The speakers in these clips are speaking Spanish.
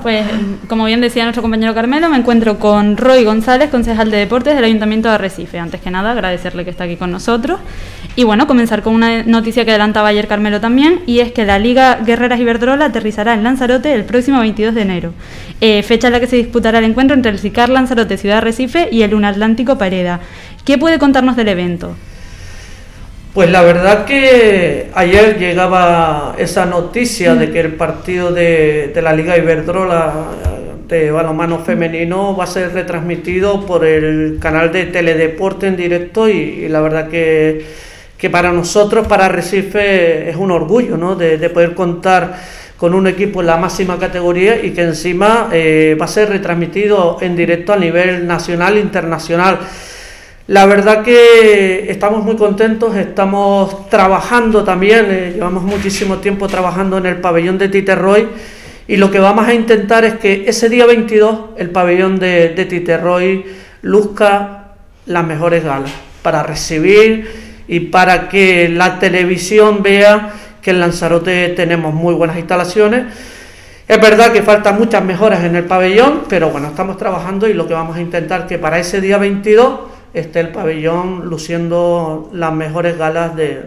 Pues, como bien decía nuestro compañero Carmelo, me encuentro con Roy González, concejal de deportes del Ayuntamiento de Arrecife. Antes que nada, agradecerle que está aquí con nosotros. Y bueno, comenzar con una noticia que adelantaba ayer Carmelo también, y es que la Liga Guerreras Iberdrola aterrizará en Lanzarote el próximo 22 de enero, eh, fecha en la que se disputará el encuentro entre el SICAR Lanzarote Ciudad Arrecife y el Unatlántico Pareda. ¿Qué puede contarnos del evento? Pues la verdad que ayer llegaba esa noticia de que el partido de, la Liga Iberdrola de balonmano femenino va a ser retransmitido por el canal de Teledeporte en directo y, la verdad que, para nosotros, para Recife, es un orgullo ¿no? de, poder contar con un equipo en la máxima categoría y que encima eh, va a ser retransmitido en directo a nivel nacional e internacional. La verdad que estamos muy contentos, estamos trabajando también, eh, llevamos muchísimo tiempo trabajando en el pabellón de Titerroy y lo que vamos a intentar es que ese día 22 el pabellón de, de Titerroy luzca las mejores galas para recibir y para que la televisión vea que en Lanzarote tenemos muy buenas instalaciones. Es verdad que faltan muchas mejoras en el pabellón, pero bueno, estamos trabajando y lo que vamos a intentar que para ese día 22 esté el pabellón luciendo las mejores galas de,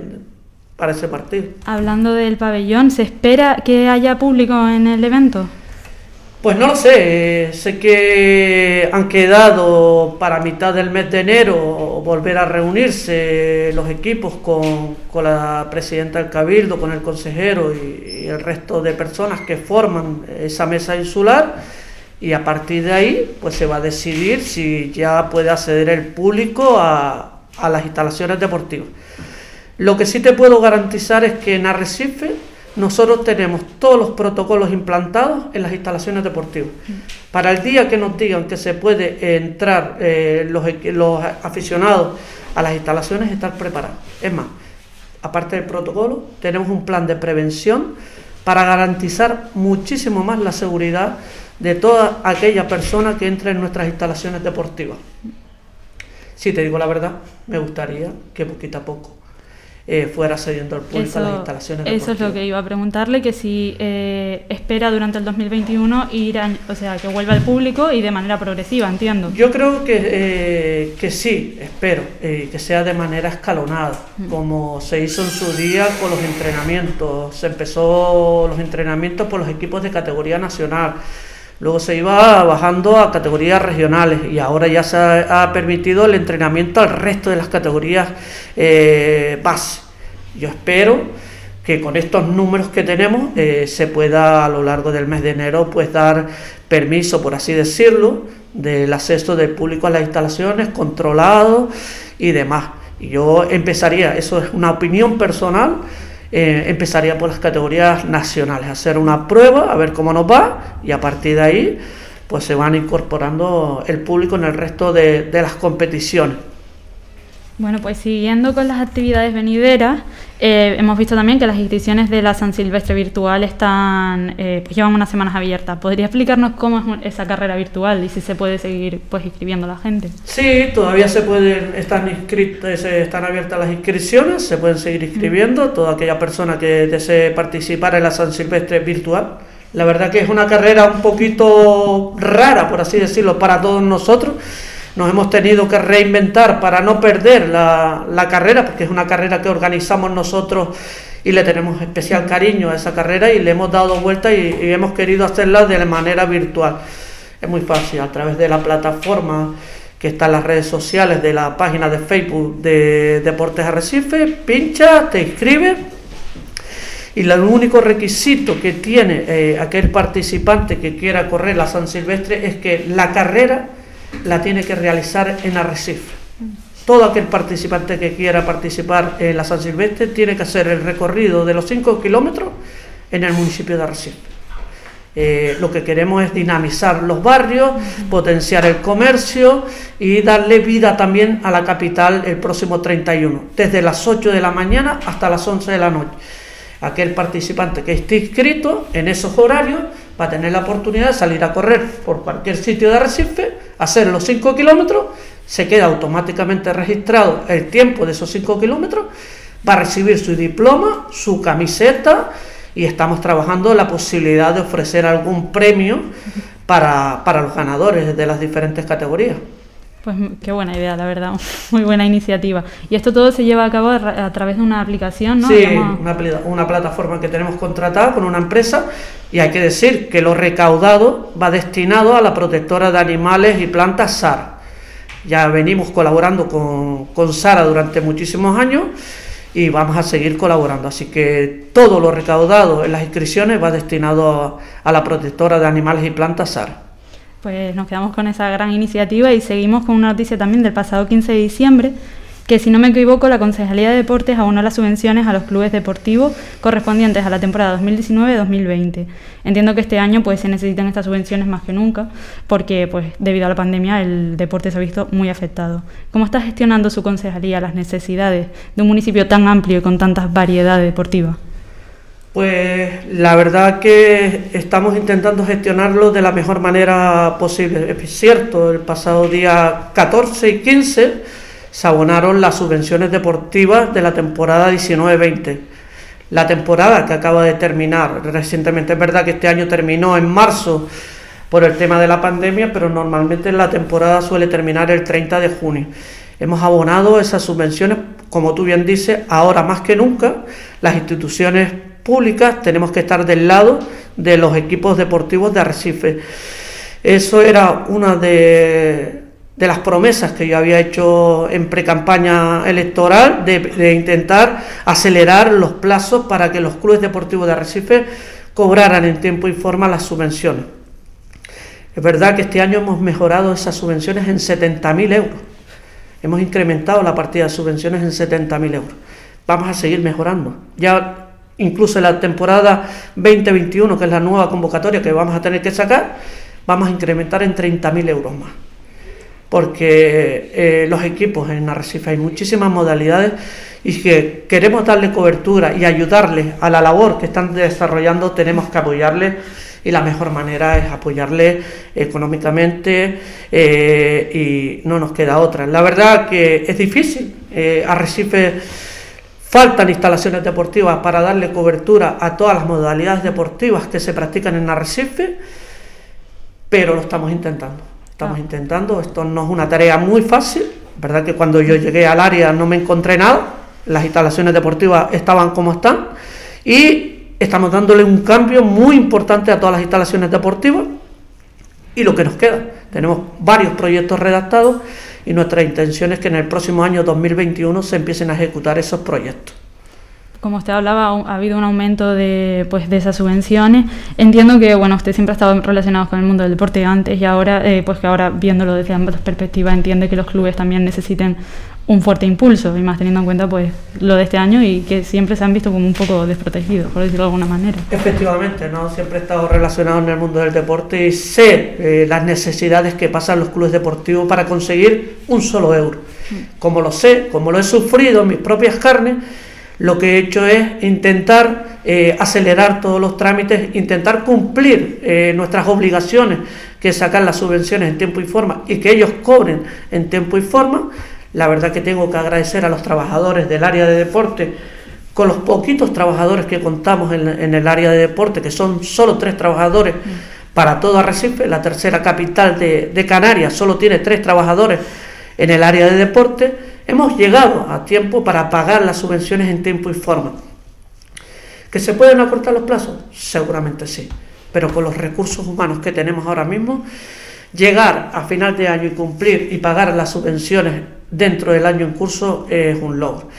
para ese partido. Hablando del pabellón, ¿se espera que haya público en el evento? Pues no lo sé, sé que han quedado para mitad del mes de enero volver a reunirse los equipos con, la presidenta del Cabildo, con el consejero y el resto de personas que forman esa mesa insular y a partir de ahí pues se va a decidir si ya puede acceder el público a, las instalaciones deportivas. Lo que sí te puedo garantizar es que en Arrecife nosotros tenemos todos los protocolos implantados en las instalaciones deportivas. Para el día que nos digan que se puede entrar eh, los, los aficionados a las instalaciones, estar preparados. Es más, aparte del protocolo, tenemos un plan de prevención para garantizar muchísimo más la seguridad de toda aquella persona que entre en nuestras instalaciones deportivas. Si te digo la verdad, me gustaría que poquito a poco eh, fuera cediendo al público las instalaciones Eso es lo que iba a preguntarle, que si eh, espera durante el 2021 ir o sea, que vuelva al público y de manera progresiva, entiendo. Yo creo que, eh, que sí, espero, que sea de manera escalonada, mm. como se hizo en su día con los entrenamientos. Se empezó los entrenamientos por los equipos de categoría nacional Luego se iba bajando a categorías regionales y ahora ya se ha, permitido el entrenamiento al resto de las categorías eh, base. Yo espero que con estos números que tenemos eh, se pueda a lo largo del mes de enero pues dar permiso, por así decirlo, del acceso del público a las instalaciones, controlado y demás. Yo empezaría, eso es una opinión personal, eh, empezaría por las categorías nacionales, hacer una prueba, a ver cómo nos va y a partir de ahí pues se van incorporando el público en el resto de las competiciones. Bueno, pues siguiendo con las actividades venideras, eh, hemos visto también que las inscripciones de la San Silvestre Virtual están, eh, pues llevan unas semanas abiertas. ¿Podría explicarnos cómo es esa carrera virtual y si se puede seguir pues inscribiendo a la gente? Sí, todavía se pueden, están inscritas, están abiertas las inscripciones, se pueden seguir inscribiendo toda aquella persona que desee participar en la San Silvestre Virtual. La verdad que es una carrera un poquito rara, por así decirlo, para todos nosotros nos hemos tenido que reinventar para no perder la, carrera, porque es una carrera que organizamos nosotros y le tenemos especial cariño a esa carrera y le hemos dado vuelta y, hemos querido hacerla de manera virtual. Es muy fácil, a través de la plataforma que está en las redes sociales de la página de Facebook de Deportes Arrecife, pincha, te inscribes y el único requisito que tiene eh, aquel participante que quiera correr la San Silvestre es que la carrera la tiene que realizar en Arrecife. Todo aquel participante que quiera participar en la San Silvestre tiene que hacer el recorrido de los 5 kilómetros en el municipio de Arrecife. Eh, lo que queremos es dinamizar los barrios, potenciar el comercio y darle vida también a la capital el próximo 31, desde las 8 de la mañana hasta las 11 de la noche. Aquel participante que esté inscrito en esos horarios va a tener la oportunidad de salir a correr por cualquier sitio de Recife, hacer los 5 kilómetros, se queda automáticamente registrado el tiempo de esos 5 kilómetros, va a recibir su diploma, su camiseta y estamos trabajando la posibilidad de ofrecer algún premio para, para los ganadores de las diferentes categorías. Pues qué buena idea, la verdad, muy buena iniciativa. Y esto todo se lleva a cabo a, través de una aplicación, ¿no? Sí, una, una, plataforma que tenemos contratada con una empresa y hay que decir que lo recaudado va destinado a la protectora de animales y plantas SAR. Ya venimos colaborando con, con Sara durante muchísimos años y vamos a seguir colaborando. Así que todo lo recaudado en las inscripciones va destinado a, a la protectora de animales y plantas SAR pues nos quedamos con esa gran iniciativa y seguimos con una noticia también del pasado 15 de diciembre, que si no me equivoco, la Concejalía de Deportes abonó las subvenciones a los clubes deportivos correspondientes a la temporada 2019-2020. Entiendo que este año pues se necesitan estas subvenciones más que nunca, porque pues debido a la pandemia el deporte se ha visto muy afectado. ¿Cómo está gestionando su concejalía las necesidades de un municipio tan amplio y con tantas variedades deportivas? Pues la verdad que estamos intentando gestionarlo de la mejor manera posible. Es cierto, el pasado día 14 y 15 se abonaron las subvenciones deportivas de la temporada 19-20. La temporada que acaba de terminar recientemente, es verdad que este año terminó en marzo por el tema de la pandemia, pero normalmente la temporada suele terminar el 30 de junio. Hemos abonado esas subvenciones, como tú bien dices, ahora más que nunca las instituciones públicas, tenemos que estar del lado de los equipos deportivos de Arrecife. Eso era una de, las promesas que yo había hecho en pre-campaña electoral, de, intentar acelerar los plazos para que los clubes deportivos de Arrecife cobraran en tiempo y forma las subvenciones. Es verdad que este año hemos mejorado esas subvenciones en 70.000 euros. Hemos incrementado la partida de subvenciones en 70.000 euros. Vamos a seguir mejorando. Ya incluso en la temporada 2021, que es la nueva convocatoria que vamos a tener que sacar, vamos a incrementar en 30.000 euros más. Porque eh, los equipos en Arrecife hay muchísimas modalidades y que queremos darle cobertura y ayudarles a la labor que están desarrollando, tenemos que apoyarles y la mejor manera es apoyarles económicamente eh, y no nos queda otra. La verdad que es difícil. Eh, Arrecife Faltan instalaciones deportivas para darle cobertura a todas las modalidades deportivas que se practican en Arrecife, pero lo estamos intentando. Estamos ah. intentando, esto no es una tarea muy fácil, verdad que cuando yo llegué al área no me encontré nada, las instalaciones deportivas estaban como están y estamos dándole un cambio muy importante a todas las instalaciones deportivas y lo que nos queda. Tenemos varios proyectos redactados y nuestra intención es que en el próximo año 2021 se empiecen a ejecutar esos proyectos. Como usted hablaba, ha habido un aumento de, pues, de esas subvenciones. Entiendo que bueno, usted siempre ha estado relacionado con el mundo del deporte antes y ahora, eh, pues que ahora viéndolo desde ambas perspectivas, entiende que los clubes también necesiten un fuerte impulso y más teniendo en cuenta pues lo de este año y que siempre se han visto como un poco desprotegidos, por decirlo de alguna manera. Efectivamente, no siempre he estado relacionado en el mundo del deporte y sé eh, las necesidades que pasan los clubes deportivos para conseguir un solo euro. Mm. Como lo sé, como lo he sufrido en mis propias carnes, lo que he hecho es intentar eh, acelerar todos los trámites, intentar cumplir eh, nuestras obligaciones, que sacan las subvenciones en tiempo y forma y que ellos cobren en tiempo y forma la verdad que tengo que agradecer a los trabajadores del área de deporte, con los poquitos trabajadores que contamos en, el área de deporte, que son solo tres trabajadores para todo Arrecife, la tercera capital de, Canarias solo tiene tres trabajadores en el área de deporte, hemos llegado a tiempo para pagar las subvenciones en tiempo y forma. ¿Que se pueden acortar los plazos? Seguramente sí, pero con los recursos humanos que tenemos ahora mismo, llegar a final de año y cumplir y pagar las subvenciones dentro del año en curso es un logro.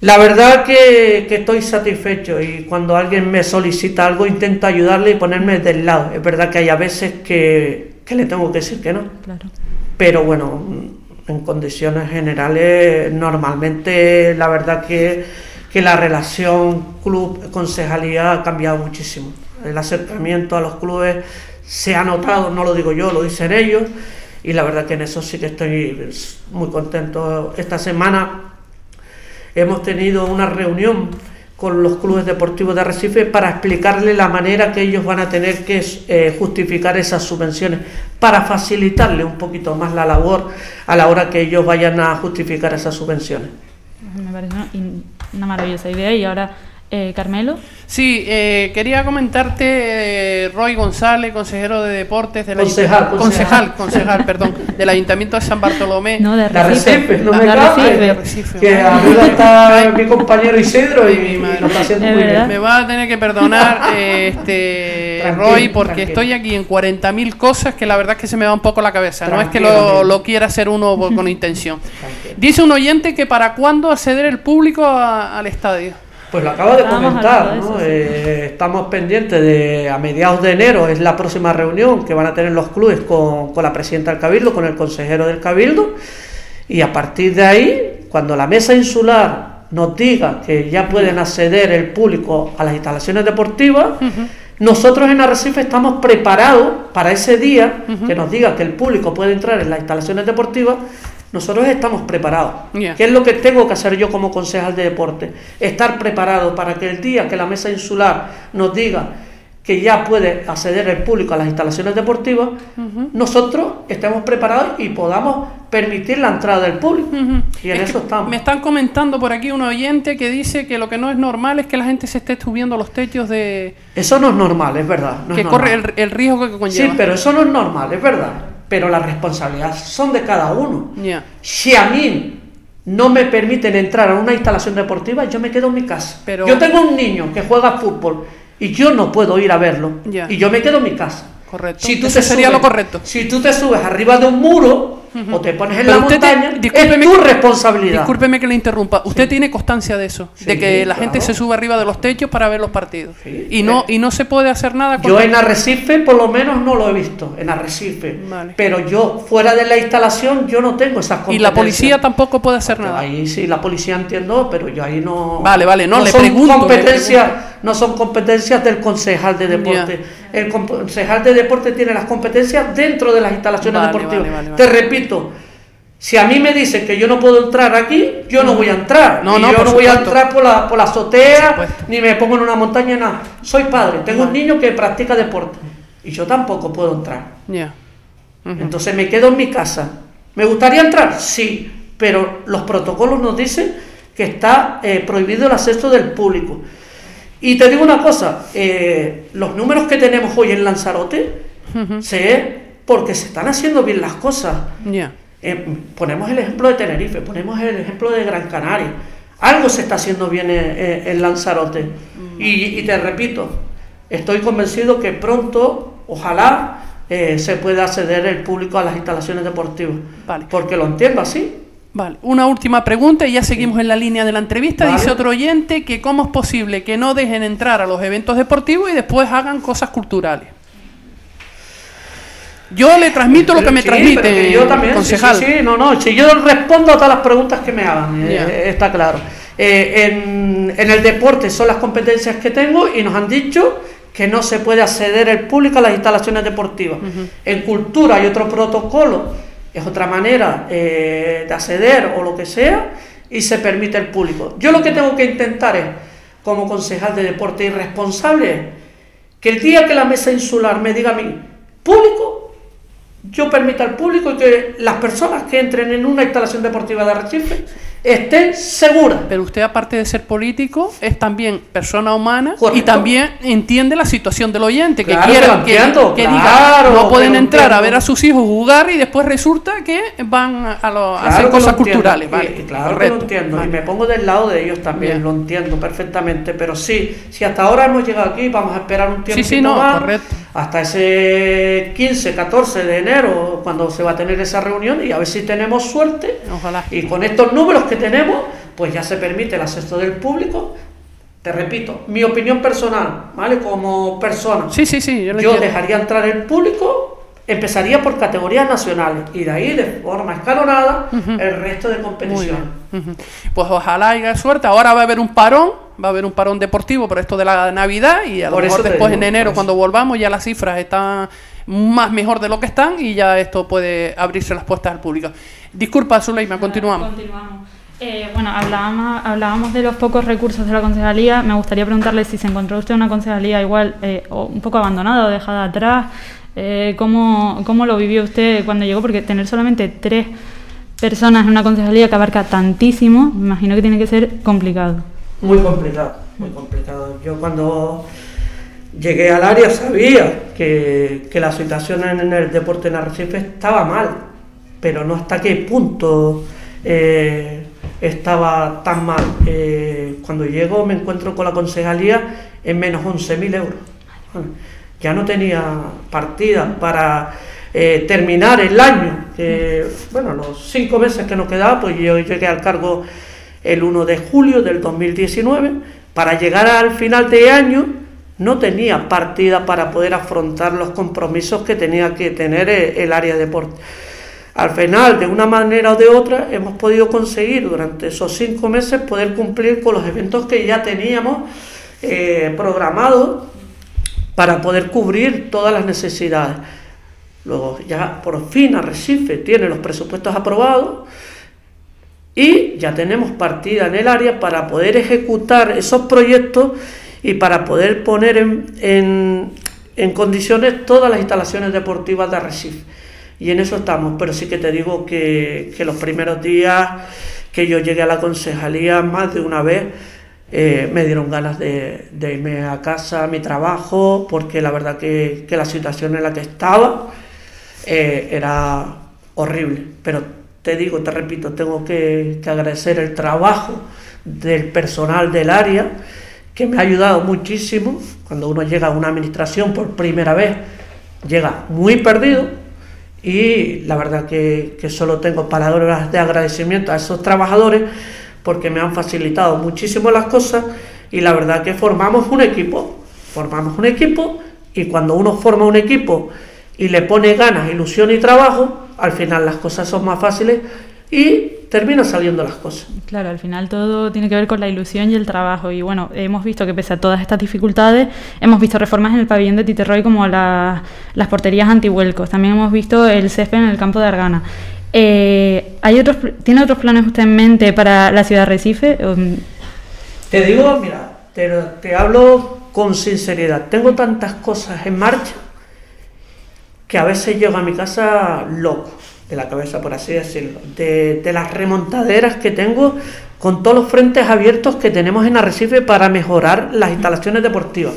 La verdad que, estoy satisfecho y cuando alguien me solicita algo intento ayudarle y ponerme del lado. Es verdad que hay a veces que, le tengo que decir que no. Pero bueno, en condiciones generales, normalmente la verdad que, que la relación club-concejalía ha cambiado muchísimo. El acercamiento a los clubes se ha notado, no lo digo yo, lo dicen ellos y la verdad que en eso sí que estoy muy contento. Esta semana hemos tenido una reunión con los clubes deportivos de Arrecife para explicarle la manera que ellos van a tener que eh, justificar esas subvenciones, para facilitarle un poquito más la labor a la hora que ellos vayan a justificar esas subvenciones. Me parece una maravillosa idea y ahora Eh, Carmelo. Sí, eh, quería comentarte, eh, Roy González, consejero de deportes del Concejal, Ayuntamiento- concejal. concejal, concejal, perdón, del Ayuntamiento de San Bartolomé. No, de La Recife. Recife, no me cabe, Recife. que madre. arriba está mi compañero Isidro y, mi y madre. lo está haciendo Es muy verdad. bien. Me va a tener que perdonar, eh, este Roy, porque tranquilo. estoy aquí en 40.000 cosas que la verdad es que se me va un poco la cabeza. no es que lo, quiera hacer uno con intención. Tranquilo. Dice un oyente que para cuándo acceder el público a- al estadio. Pues lo acabo de comentar, ¿no? eso, sí. Eh, estamos pendientes de a mediados de enero es la próxima reunión que van a tener los clubes con, con la presidenta del Cabildo, con el consejero del Cabildo, y a partir de ahí, cuando la mesa insular nos diga que ya pueden acceder el público a las instalaciones deportivas, nosotros en Arrecife estamos preparados para ese día que nos diga que el público puede entrar en las instalaciones deportivas. Nosotros estamos preparados. ¿Qué es lo que tengo que hacer yo como concejal de deporte? Estar preparado para que el día que la mesa insular nos diga que ya puede acceder el público a las instalaciones deportivas, nosotros estemos preparados y podamos permitir la entrada del público. Y en Es eso estamos. Me están comentando por aquí un oyente que dice que lo que no es normal es que la gente se esté subiendo a los techos de Eso no es normal, es verdad. no que corre el, el riesgo que conlleva. Sí, pero eso no es normal, es verdad. Pero las responsabilidades son de cada uno. Si a mí no me permiten entrar a una instalación deportiva, yo me quedo en mi casa. Pero- Yo tengo un niño que juega fútbol y yo no puedo ir a verlo. Y yo me quedo en mi casa. Correcto. Si tú Eso te sería subes- lo correcto. Si tú te subes arriba de un muro o te pones en Pero la te- montaña, es tu que- responsabilidad. Discúlpeme que le interrumpa. Usted tiene constancia de eso, de que la claro. gente se sube arriba de los techos para ver los partidos. Sí. y no y no se puede hacer nada Yo contra- en Arrecife por lo menos no lo he visto, en Arrecife. Vale. Pero yo fuera de la instalación yo no tengo esas y competencias. la policía tampoco puede hacer nada. Ahí sí, la policía entiendo, pero yo ahí no. Vale, vale, no, le son pregunto, le competencias, no son competencias del concejal de deporte. El concejal de deporte tiene las competencias dentro de las instalaciones Vale, deportivas. vale, Te vale. Repito, si a mí me dicen que yo no puedo entrar aquí, yo no voy a entrar. No, Y no, yo no voy a entrar por la, por la azotea, ni me pongo en una montaña, nada. Soy padre, tengo un niño que practica deporte y yo tampoco puedo entrar. Ujú. Entonces me quedo en mi casa. ¿Me gustaría entrar? Sí, pero los protocolos nos dicen que está eh, prohibido el acceso del público. Y te digo una cosa, eh, los números que tenemos hoy en Lanzarote se porque se están haciendo bien las cosas. Eh, ponemos el ejemplo de Tenerife, ponemos el ejemplo de Gran Canaria. Algo se está haciendo bien en, en- en Lanzarote. Y, y te repito, estoy convencido que pronto, ojalá, eh, se pueda acceder el público a las instalaciones deportivas. Vale. Porque lo entiendo así. Vale, una última pregunta y ya seguimos en la línea de la entrevista. Vale. Dice otro oyente que cómo es posible que no dejen entrar a los eventos deportivos y después hagan cosas culturales. Yo le transmito lo que me Sí, transmite, yo también, concejal. Sí, sí, no, no, si yo respondo a todas las preguntas que me hagan, eh, Ya. está claro. Eh, en, en el deporte son las competencias que tengo y nos han dicho que no se puede acceder el público a las instalaciones deportivas. En cultura hay otro protocolo, es otra manera eh, de acceder o lo que sea y se permite el público. Yo lo que tengo que intentar es, como concejal de deporte y responsable, es que el día que la mesa insular me diga a mí, público, yo permita al público que las personas que entren en una instalación deportiva de Arrecife estén seguras. Pero usted, aparte de ser político, es también persona humana y también entiende la situación del oyente, que Claro quiere que que, claro diga, no pueden entrar a ver a sus hijos jugar y después resulta que van a, lo- a hacer cosas culturales. Vale, claro correcto, que lo entiendo. vale. Y me pongo del lado de ellos también, Bien. lo entiendo perfectamente. Pero sí, si hasta ahora hemos llegado aquí, vamos a esperar un tiempo sí, no, más. Hasta ese 15, 14 de enero, cuando se va a tener esa reunión, y a ver si tenemos suerte. Ojalá. Y con estos números que tenemos, pues ya se permite el acceso del público. Te repito, mi opinión personal, ¿vale? Como persona. Sí, sí, sí, yo lo dejaría entrar el público, empezaría por categorías nacionales y de ahí, de forma escalonada, el resto de competiciones. bien. Ujú. Pues ojalá haya suerte. Ahora va a haber un parón, va a haber un parón deportivo por esto de la Navidad y a lo Por eso mejor después digo, en enero, cuando volvamos, ya las cifras están más mejor de lo que están y ya esto puede abrirse las puertas al público. Disculpa, Zuleima, continuamos. Continuamos. Eh, bueno, hablábamos, de los pocos recursos de la concejalía. Me gustaría preguntarle si se encontró usted una concejalía igual eh, o un poco abandonada o dejada atrás. Eh, ¿cómo, ¿Cómo lo vivió usted cuando llegó? Porque tener solamente tres personas en una concejalía que abarca tantísimo, me imagino que tiene que ser complicado. Muy complicado. muy complicado. Yo cuando llegué al área sabía que, que la situación en el deporte en Arrecife estaba mal, pero no hasta qué punto eh, estaba tan mal. Eh, cuando llego me encuentro con la concejalía en menos 11.000 euros. Ya no tenía partida para eh, terminar el año. bueno, los cinco meses que nos quedaba, pues yo llegué al cargo el 1 de julio del 2019. Para llegar al final de año no tenía partida para poder afrontar los compromisos que tenía que tener el área de deporte. Al final, de una manera o de otra, hemos podido conseguir durante esos cinco meses poder cumplir con los eventos que ya teníamos eh, programados para poder cubrir todas las necesidades. Luego ya por fin Arrecife tiene los presupuestos aprobados y ya tenemos partida en el área para poder ejecutar esos proyectos y para poder poner en, en condiciones todas las instalaciones deportivas de Arrecife y en eso estamos, pero sí que te digo que, los primeros días que yo llegué a la concejalía, más de una vez, eh, me dieron ganas de, irme a casa, a mi trabajo, porque la verdad que, la situación en la que estaba eh, era horrible. Pero te digo, te repito, tengo que, que agradecer el trabajo del personal del área, que me ha ayudado muchísimo. Cuando uno llega a una administración por primera vez, llega muy perdido y la verdad que, solo tengo palabras de agradecimiento a esos trabajadores porque me han facilitado muchísimo las cosas y la verdad que formamos un equipo, formamos un equipo y cuando uno forma un equipo y le pone ganas, ilusión y trabajo, al final las cosas son más fáciles y termina saliendo las cosas. Claro, al final todo tiene que ver con la ilusión y el trabajo. Y bueno, hemos visto que pese a todas estas dificultades, hemos visto reformas en el pabellón de Titerroy como las porterías antihuelcos. También hemos visto el césped en el campo de Argana. Eh, ¿hay otros, ¿Tiene otros planes usted en mente para la ciudad de Recife? Te digo, mira, te, te hablo con sinceridad. Tengo tantas cosas en marcha que a veces llego a mi casa loco de la cabeza, por así decirlo, de, las remontaderas que tengo con todos los frentes abiertos que tenemos en Arrecife para mejorar las instalaciones deportivas.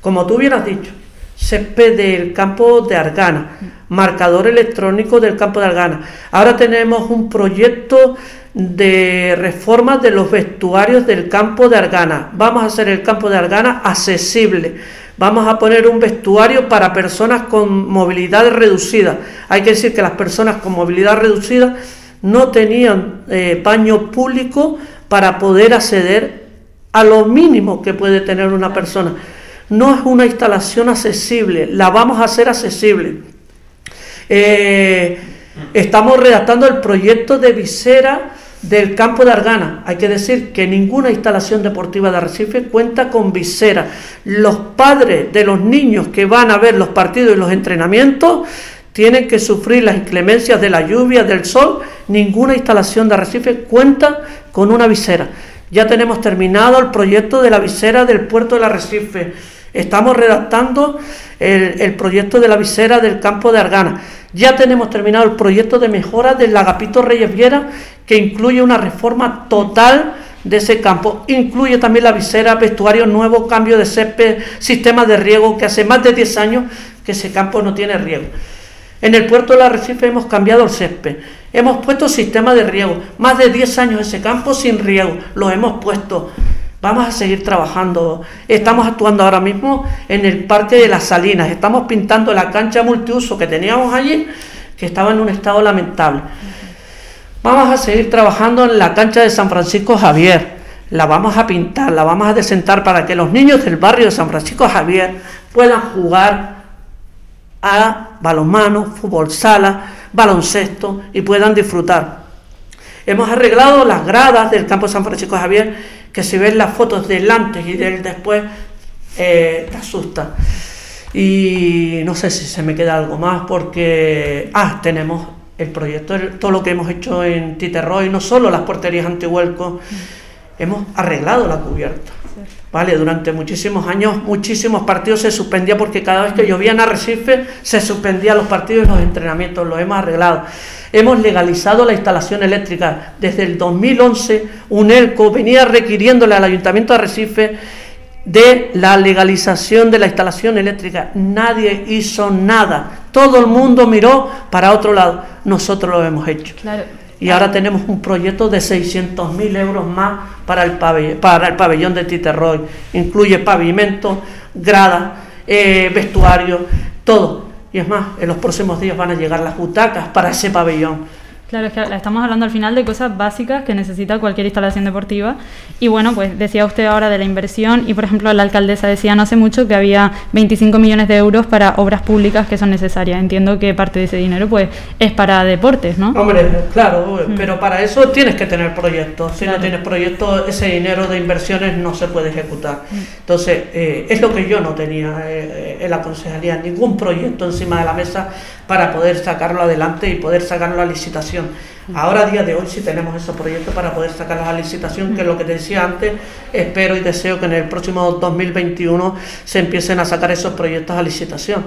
Como tú bien has dicho, césped del campo de Argana, marcador electrónico del campo de Argana. Ahora tenemos un proyecto de reforma de los vestuarios del campo de Argana. Vamos a hacer el campo de Argana accesible Vamos a poner un vestuario para personas con movilidad reducida. Hay que decir que las personas con movilidad reducida no tenían eh, baño público para poder acceder a lo mínimo que puede tener una persona. No es una instalación accesible, la vamos a hacer accesible. Eh, estamos redactando el proyecto de visera del campo de Argana. Hay que decir que ninguna instalación deportiva de Arrecife cuenta con visera. Los padres de los niños que van a ver los partidos y los entrenamientos tienen que sufrir las inclemencias de la lluvia, del sol. Ninguna instalación de Arrecife cuenta con una visera. Ya tenemos terminado el proyecto de la visera del puerto de Arrecife. Estamos redactando el, el proyecto de la visera del campo de Argana. Ya tenemos terminado el proyecto de mejora del Agapito Reyes Viera, que incluye una reforma total de ese campo. Incluye también la visera, vestuario nuevo, cambio de césped, sistema de riego, que hace más de 10 años que ese campo no tiene riego. En el puerto de la Recife hemos cambiado el césped, hemos puesto sistema de riego, más de 10 años ese campo sin riego, lo hemos puesto. Vamos a seguir trabajando. Estamos actuando ahora mismo en el Parque de las Salinas. Estamos pintando la cancha multiuso que teníamos allí, que estaba en un estado lamentable. Vamos a seguir trabajando en la cancha de San Francisco Javier. La vamos a pintar, la vamos a desentar para que los niños del barrio de San Francisco Javier puedan jugar a balonmano, fútbol sala, baloncesto y puedan disfrutar. Hemos arreglado las gradas del campo San Francisco Javier que si ves las fotos del antes y del después, eh, te asusta. Y no sé si se me queda algo más porque, ah, tenemos el proyecto, todo lo que hemos hecho en Titerroy, no solo las porterías antihuelco, hemos arreglado la cubierta. Vale, durante muchísimos años, muchísimos partidos se suspendía porque cada vez que llovía en Arrecife se suspendían los partidos y los entrenamientos. Lo hemos arreglado. Hemos legalizado la instalación eléctrica. Desde el 2011, UNELCO venía requiriéndole al Ayuntamiento de Arrecife de la legalización de la instalación eléctrica. Nadie hizo nada. Todo el mundo miró para otro lado. Nosotros lo hemos hecho. Y ahora tenemos un proyecto de 600.000 euros más para el, pabellón, para el pabellón de Titerroy. Incluye pavimento, grada, eh, vestuario, todo. Y es más, en los próximos días van a llegar las butacas para ese pabellón. Claro, es que estamos hablando al final de cosas básicas que necesita cualquier instalación deportiva. Y bueno, pues decía usted ahora de la inversión y, por ejemplo, la alcaldesa decía no hace mucho que había 25 millones de euros para obras públicas que son necesarias. Entiendo que parte de ese dinero pues es para deportes, ¿no? Hombre, claro, mm. pero para eso tienes que tener proyectos. Si no tienes proyectos, ese dinero de inversiones no se puede ejecutar. Mm. Entonces, eh, es lo que yo no tenía eh, en la consejería, ningún proyecto encima de la mesa para poder sacarlo adelante y poder sacarlo a licitación. Ahora, a día de hoy, sí tenemos esos proyectos para poder sacarlos a licitación, que es lo que te decía antes, espero y deseo que en el próximo 2021 se empiecen a sacar esos proyectos a licitación.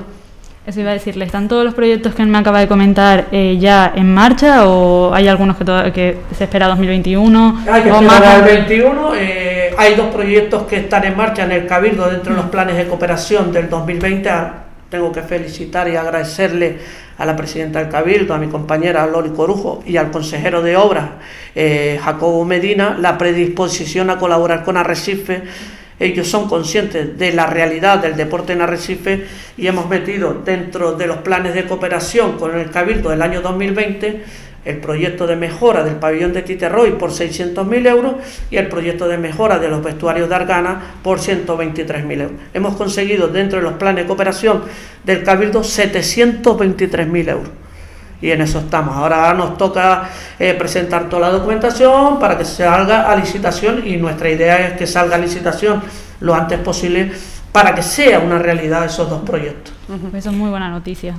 Eso iba a decirle, ¿están todos los proyectos que me acaba de comentar eh, ya en marcha o hay algunos que, que se espera 2021? Hay que o más 2021, eh, hay dos proyectos que están en marcha en el Cabildo dentro de los planes de cooperación del 2020 tengo que felicitar y agradecerle a la presidenta del Cabildo, a mi compañera Loli Corujo y al consejero de Obras, eh, Jacobo Medina, la predisposición a colaborar con Arrecife. Ellos son conscientes de la realidad del deporte en Arrecife y hemos metido dentro de los planes de cooperación con el Cabildo del año 2020 el proyecto de mejora del pabellón de Titerroy por 600.000 euros y el proyecto de mejora de los vestuarios de Argana por 123.000 euros. Hemos conseguido dentro de los planes de cooperación del Cabildo 723.000 euros. Y en eso estamos. Ahora nos toca eh, presentar toda la documentación para que salga a licitación y nuestra idea es que salga a licitación lo antes posible para que sea una realidad esos dos proyectos. Eso es muy buena noticia.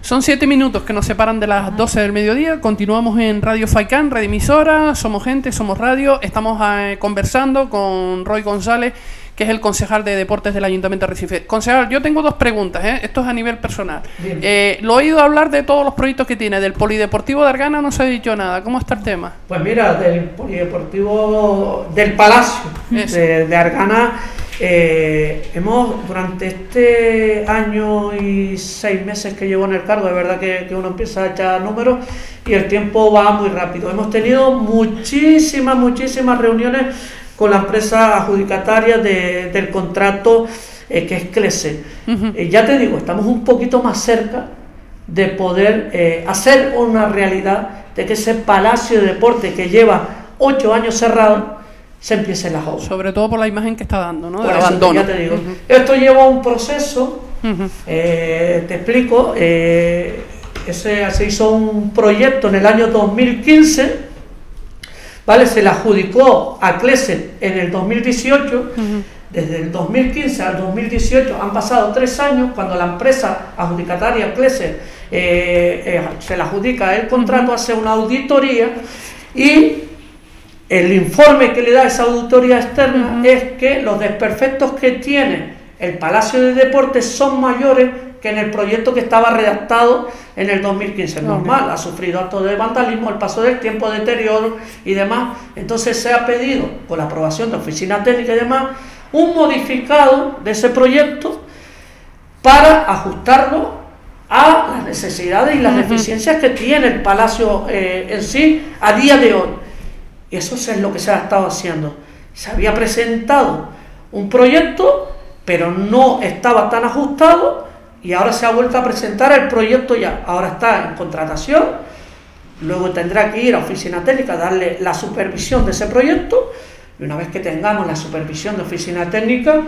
Son siete minutos que nos separan de las 12 del mediodía. Continuamos en Radio Faicán, red emisora. Somos gente, somos radio. Estamos eh, conversando con Roy González, que es el concejal de deportes del Ayuntamiento de Recife. Concejal, yo tengo dos preguntas. ¿eh? Esto es a nivel personal. Eh, lo he oído hablar de todos los proyectos que tiene. Del Polideportivo de Argana no se ha dicho nada. ¿Cómo está el tema? Pues mira, del Polideportivo del Palacio de Argana eh, hemos, durante este año y seis meses que llevo en el cargo, de verdad que, uno empieza a echar números y el tiempo va muy rápido. Hemos tenido muchísimas, muchísimas reuniones con la empresa adjudicataria del contrato eh, que es CLESE. Eh, ya te digo, estamos un poquito más cerca de poder hacer una realidad de que ese palacio de deporte que lleva ocho años cerrado, se empiece la obras. Sobre todo por la imagen que está dando, ¿no? Ya te digo. Esto lleva un proceso, eh, te explico, eh, ese, se hizo un proyecto en el año 2015, ¿vale? Se le adjudicó a Cleset en el 2018. Desde el 2015 al 2018 han pasado tres años cuando la empresa adjudicataria Cleset eh, se le adjudica el contrato, hace una auditoría y el informe que le da esa auditoría externa es que los desperfectos que tiene el Palacio de Deportes son mayores que en el proyecto que estaba redactado en el 2015. Normal, ha sufrido actos de vandalismo, el paso del tiempo, deterioro y demás. Entonces se ha pedido, con la aprobación de oficina técnica y demás, un modificado de ese proyecto para ajustarlo a las necesidades y las deficiencias que tiene el Palacio eh, en sí a día de hoy. Eso es lo que se ha estado haciendo. Se había presentado un proyecto, pero no estaba tan ajustado y ahora se ha vuelto a presentar el proyecto ya. Ahora está en contratación, luego tendrá que ir a oficina técnica a darle la supervisión de ese proyecto y una vez que tengamos la supervisión de oficina técnica,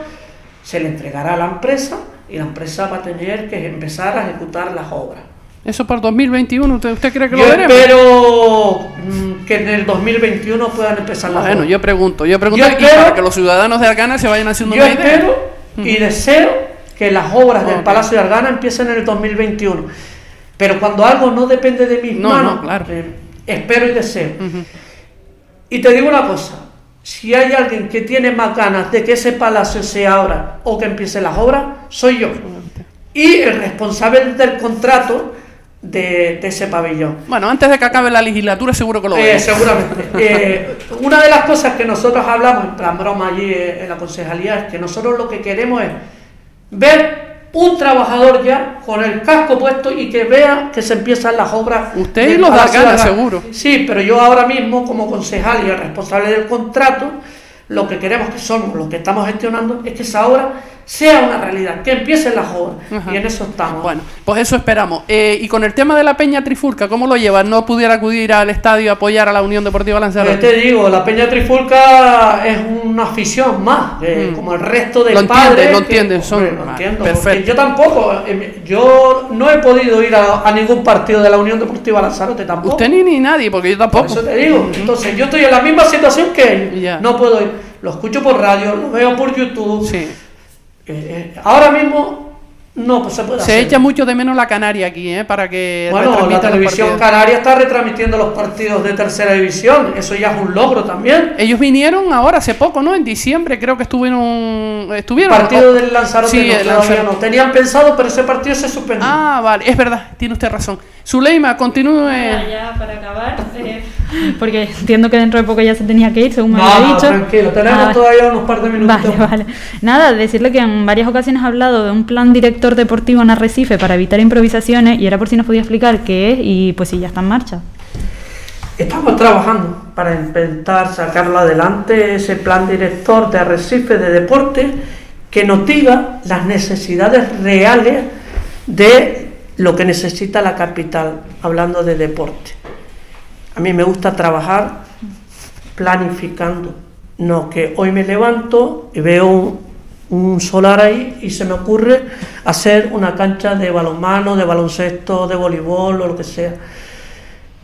se le entregará a la empresa y la empresa va a tener que empezar a ejecutar las obras. Eso para 2021, ¿usted, cree que lo veremos? espero mm, que en el 2021 puedan empezar las Bueno, yo pregunto, yo pregunto para que los ciudadanos de Argana se vayan haciendo yo espero y deseo que las obras del Palacio de Argana empiecen en el 2021. Pero cuando algo no depende de mis manos, eh, espero y deseo. Y te digo una cosa, si hay alguien que tiene más ganas de que ese palacio se abra o que empiece las obras, soy yo. Y el responsable del contrato de, ese pabellón. Bueno, antes de que acabe la legislatura seguro que lo eh, Seguramente. Eh, una de las cosas que nosotros hablamos, en plan broma allí en la concejalía, es que nosotros lo que queremos es ver un trabajador ya con el casco puesto y que vea que se empiezan las obras. Usted los da ganas, seguro. Sí, pero yo ahora mismo, como concejal y el responsable del contrato, lo que queremos que somos, lo que estamos gestionando, es que esa obra sea una realidad, que empiecen las obras. Y en eso estamos. Bueno, pues eso esperamos. Eh, y con el tema de la Peña Trifulca, ¿cómo lo llevas? ¿No pudiera acudir al estadio a apoyar a la Unión Deportiva Lanzarote? Pues te digo, la Peña Trifulca es una afición más, mm. como el resto de lo padres. lo entienden, son. Yo tampoco, eh, yo no he podido ir a, ningún partido de la Unión Deportiva Lanzarote tampoco. Usted ni, ni nadie, porque yo tampoco. Por eso te digo. Entonces, yo estoy en la misma situación que él. No puedo ir. Lo escucho por radio, lo veo por YouTube. Sí eh, eh, ahora mismo no pues se puede Se echa mucho de menos la Canaria aquí, ¿eh? Para que. Bueno, la televisión canaria está retransmitiendo los partidos de tercera división. Eso ya es un logro también. Ellos vinieron ahora hace poco, ¿no? En diciembre creo que estuvieron. estuvieron partido del Lanzarote sí, no, Tenían pensado, pero ese partido se suspendió. Ah, vale, es verdad, tiene usted razón. Zuleima, continúe. Ya, para acabar, eh, porque entiendo que dentro de poco ya se tenía que ir, según me había dicho. tranquilo, tenemos ah, todavía unos par de minutos. Vale, vale. Nada, decirle que en varias ocasiones ha hablado de un plan director deportivo en Arrecife para evitar improvisaciones y era por si nos podía explicar qué es y pues si ya está en marcha. Estamos trabajando para intentar sacarlo adelante, ese plan director de Arrecife de deporte que nos diga las necesidades reales de lo que necesita la capital, hablando de deporte. A mí me gusta trabajar planificando, no que hoy me levanto y veo un, solar ahí y se me ocurre hacer una cancha de balonmano, de baloncesto, de voleibol o lo que sea.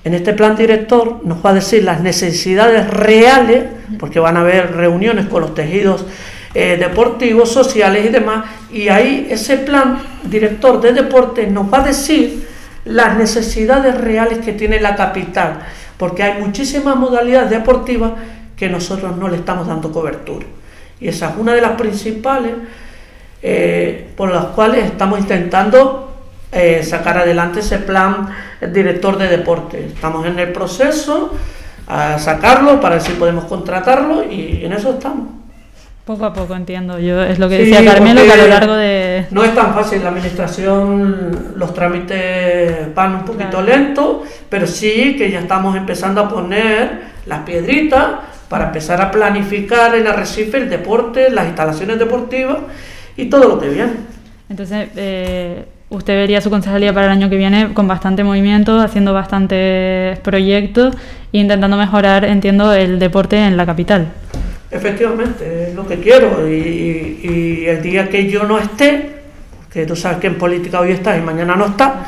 En este plan director nos va a decir las necesidades reales, porque van a haber reuniones con los tejidos eh, deportivos, sociales y demás. Y ahí ese plan director de deporte nos va a decir las necesidades reales que tiene la capital, porque hay muchísimas modalidades deportivas que nosotros no le estamos dando cobertura. Y esa es una de las principales eh, por las cuales estamos intentando eh, sacar adelante ese plan director de deporte. Estamos en el proceso a sacarlo para ver si podemos contratarlo y en eso estamos. Poco a poco entiendo yo, es lo que decía Carmelo, que a lo largo de... No es tan fácil la administración, los trámites van un poquito lentos, pero sí que ya estamos empezando a poner las piedritas para empezar a planificar en Arrecife el deporte, las instalaciones deportivas y todo lo que viene. Entonces, eh, usted vería su concejalía para el año que viene con bastante movimiento, haciendo bastantes proyectos e intentando mejorar, entiendo, el deporte en la capital. Efectivamente, es lo que quiero. Y, el día que yo no esté, que tú sabes que en política hoy estás y mañana no está,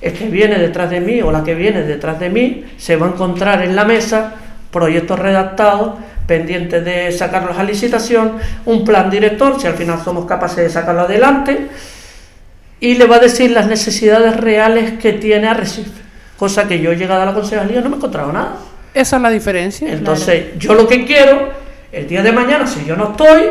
el que viene detrás de mí o la que viene detrás de mí se va a encontrar en la mesa proyectos redactados pendientes de sacarlos a licitación, un plan director, si al final somos capaces de sacarlo adelante, y le va a decir las necesidades reales que tiene Arrecife, cosa que yo llegado a la concejalía no me he encontrado nada. Esa es la diferencia. Entonces, yo lo que quiero el día de mañana, si yo no estoy,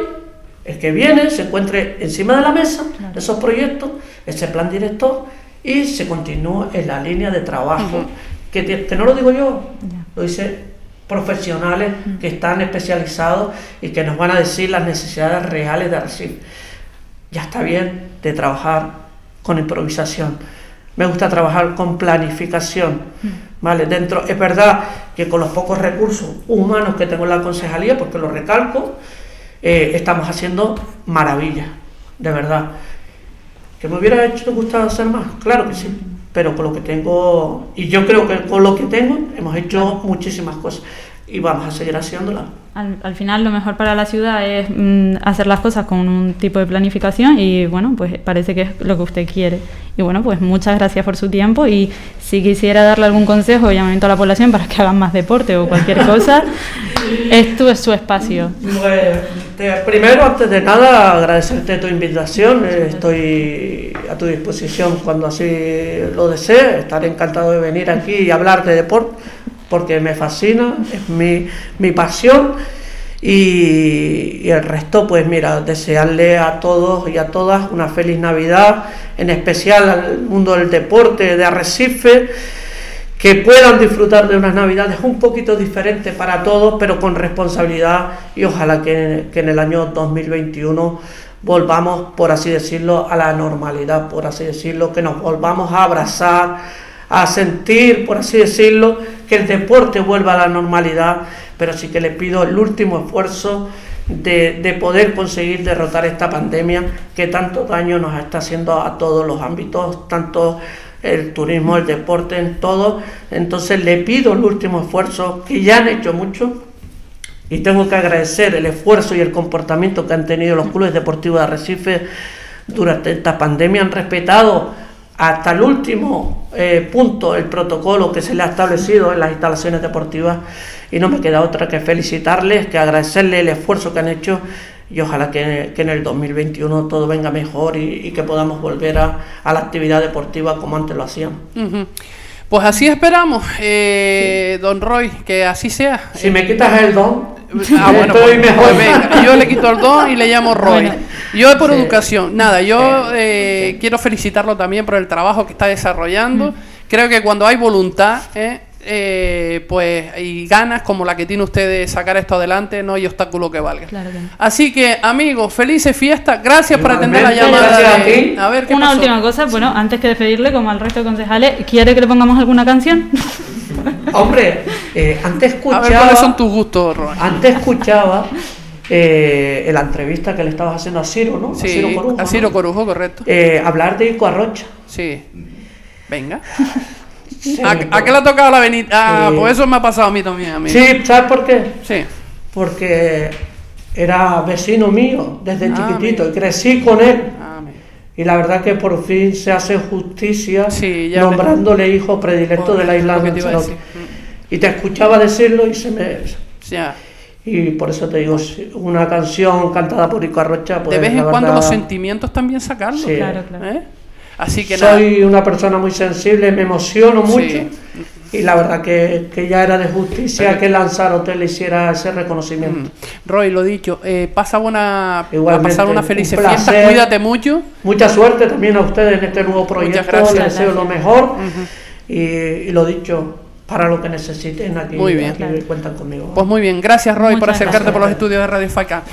el que viene se encuentre encima de la mesa esos proyectos, ese plan director, y se continúa en la línea de trabajo. que, no lo digo yo, lo dice profesionales que están especializados y que nos van a decir las necesidades reales de recibir. Ya está bien de trabajar con improvisación. Me gusta trabajar con planificación. ¿vale? Dentro, es verdad que con los pocos recursos humanos que tengo en la concejalía, porque lo recalco, eh, estamos haciendo maravillas, de verdad. ¿Que me hubiera hecho gustado hacer más? Claro que sí, pero con lo que tengo, y yo creo que con lo que tengo, hemos hecho muchísimas cosas y vamos a seguir haciéndolas al, final lo mejor para la ciudad es mm, hacer las cosas con un tipo de planificación y bueno, pues parece que es lo que usted quiere. Y bueno, pues muchas gracias por su tiempo y si quisiera darle algún consejo o llamamiento a la población para que hagan más deporte o cualquier cosa, esto es su espacio. Pues, primero, antes de nada, agradecerte tu invitación. Estoy a tu disposición cuando así lo desee. Estaré encantado de venir aquí y hablar de deporte porque me fascina, es mi, mi pasión. Y, el resto, pues mira, desearle a todos y a todas una feliz Navidad, en especial al mundo del deporte de Arrecife que puedan disfrutar de unas navidades un poquito diferentes para todos, pero con responsabilidad y ojalá que, en el año 2021 volvamos, por así decirlo, a la normalidad, por así decirlo, que nos volvamos a abrazar, a sentir, por así decirlo, que el deporte vuelva a la normalidad, pero sí que le pido el último esfuerzo de, de, poder conseguir derrotar esta pandemia que tanto daño nos está haciendo a todos los ámbitos, tanto el turismo, el deporte, en todo. Entonces le pido el último esfuerzo, que ya han hecho mucho, y tengo que agradecer el esfuerzo y el comportamiento que han tenido los clubes deportivos de Arrecife durante esta pandemia. Han respetado hasta el último eh, punto el protocolo que se le ha establecido en las instalaciones deportivas y no me queda otra que felicitarles, que agradecerles el esfuerzo que han hecho y ojalá que, en el 2021 todo venga mejor y, que podamos volver a, la actividad deportiva como antes lo hacíamos. Pues así esperamos, eh, sí. don Roy, que así sea. Si me quitas el don, Ah, bueno, pues, pues venga, yo le quito el don y le llamo Roy. Bueno, yo por sí. educación, nada, yo eh, sí. quiero felicitarlo también por el trabajo que está desarrollando. Mm. Creo que cuando hay voluntad, eh, pues y ganas como la que tiene usted de sacar esto adelante, no hay obstáculo que valga. Claro que no. Así que, amigos, felices fiestas. Gracias por atender la llamada. De... A ver, ¿qué Una pasó? última cosa, bueno, antes que despedirle, como al resto de concejales, ¿quiere que le pongamos alguna canción? Hombre, eh, antes escuchaba. A ver, ¿cuáles son tus gustos, Ron? Antes escuchaba. Eh, la entrevista que le estabas haciendo a Ciro, ¿no? Sí, a Ciro Corujo, a Ciro ¿no? Corujo correcto. Eh, hablar de Ico Arrocha. Sí. Venga. Sí, ¿A, ¿A, qué le ha tocado la venida? Ah, pues eso me ha pasado a mí también. A mí. Sí, ¿sabes por qué? Sí. Porque era vecino mío desde ah, chiquitito mira. y crecí con él. Ah, y la verdad que por fin se hace justicia sí, nombrándole hijo predilecto de la isla de Lanzarote. Y te escuchaba decirlo y se me... Ya. Y por eso te digo, una canción cantada por Ico Arrocha... Pues, de vez en verdad, cuando los sentimientos también sacarlos. Sí. Claro, claro. ¿Eh? Así que Soy nada. una persona muy sensible, me emociono mucho. Sí. Y la verdad que, que, ya era de justicia Pero, que Lanzarote le hiciera ese reconocimiento. Mm. Roy, lo dicho, eh, pasa una, Igualmente, a pasar una feliz un fiesta, cuídate mucho. Mucha suerte también a ustedes en este nuevo proyecto, les deseo gracias. lo mejor. Uh -huh. y, y, lo dicho, para lo que necesiten aquí, muy bien. aquí cuentan conmigo. Pues muy bien, gracias Roy Muchas por acercarte gracias. por los estudios de Radio FACA.